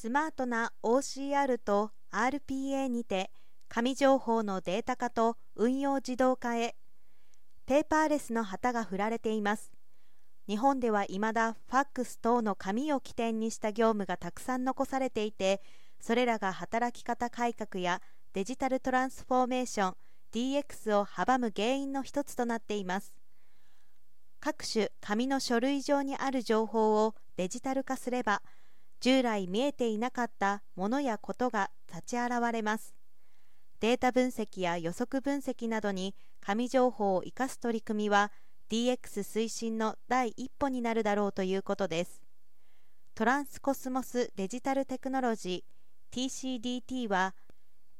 スマートな OCR と RPA にて紙情報のデータ化と運用自動化へ。ペーパーレスの旗が振られています。日本では未だファックス等の紙を起点にした業務がたくさん残されていてそれらが働き方改革やデジタルトランスフォーメーション DX を阻む原因の一つとなっています。各種紙の書類上にある情報をデジタル化すれば従来見えていなかったものやことが立ち現れます。データ分析や予測分析などに紙情報を生かす取り組みは DX 推進の第一歩になるだろうということです。トランスコスモスデジタルテクノロジー TCDT は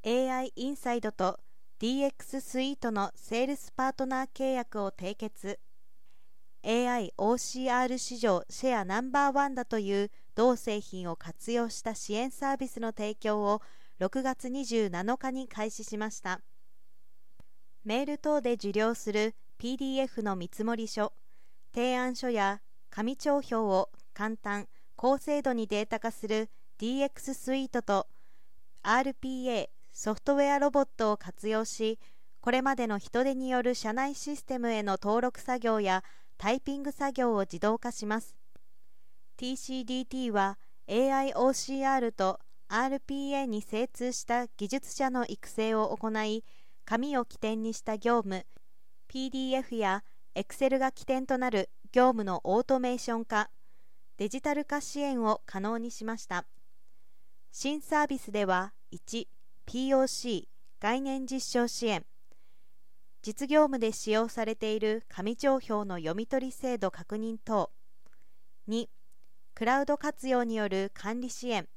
AI インサイドと DX スイートのセールスパートナー契約を締結。AI/OCR 市場シェアナンバーワンだという同製品を活用した支援サービスの提供を6月27日に開始しました。メール等で受領する PDF の見積書提案書や紙帳票を簡単高精度にデータ化する DX スイートと RPA ソフトウェアロボットを活用しこれまでの人手による社内システムへの登録作業やタイピング作業を自動化します。TCDT は AIOCR と RPA に精通した技術者の育成を行い紙を起点にした業務 PDF や Excel が起点となる業務のオートメーション化デジタル化支援を可能にしました。新サービスでは 1POC 概念実証支援。実業務で使用されている紙帳票の読み取り制度確認等。2クラウド活用による管理支援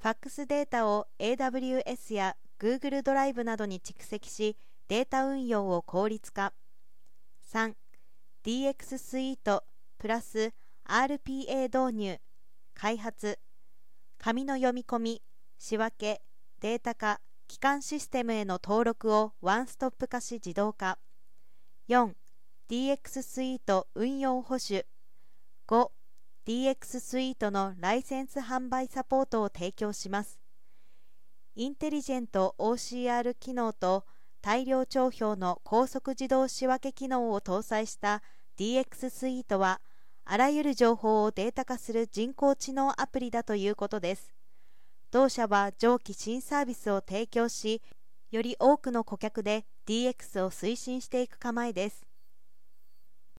ファックスデータを AWS や Google ドライブなどに蓄積しデータ運用を効率化。3DX スイートプラス RPA 導入。開発。紙の読み込み仕分け。データ化。基幹システムへの登録をワンストップ化し自動化。4DX スイート運用保守。5 DX スイートのライセンス販売サポートを提供します。インテリジェント OCR 機能と大量帳票の高速自動仕分け機能を搭載した DX スイートはあらゆる情報をデータ化する人工知能アプリだということです。同社は上記新サービスを提供しより多くの顧客で DX を推進していく構えです。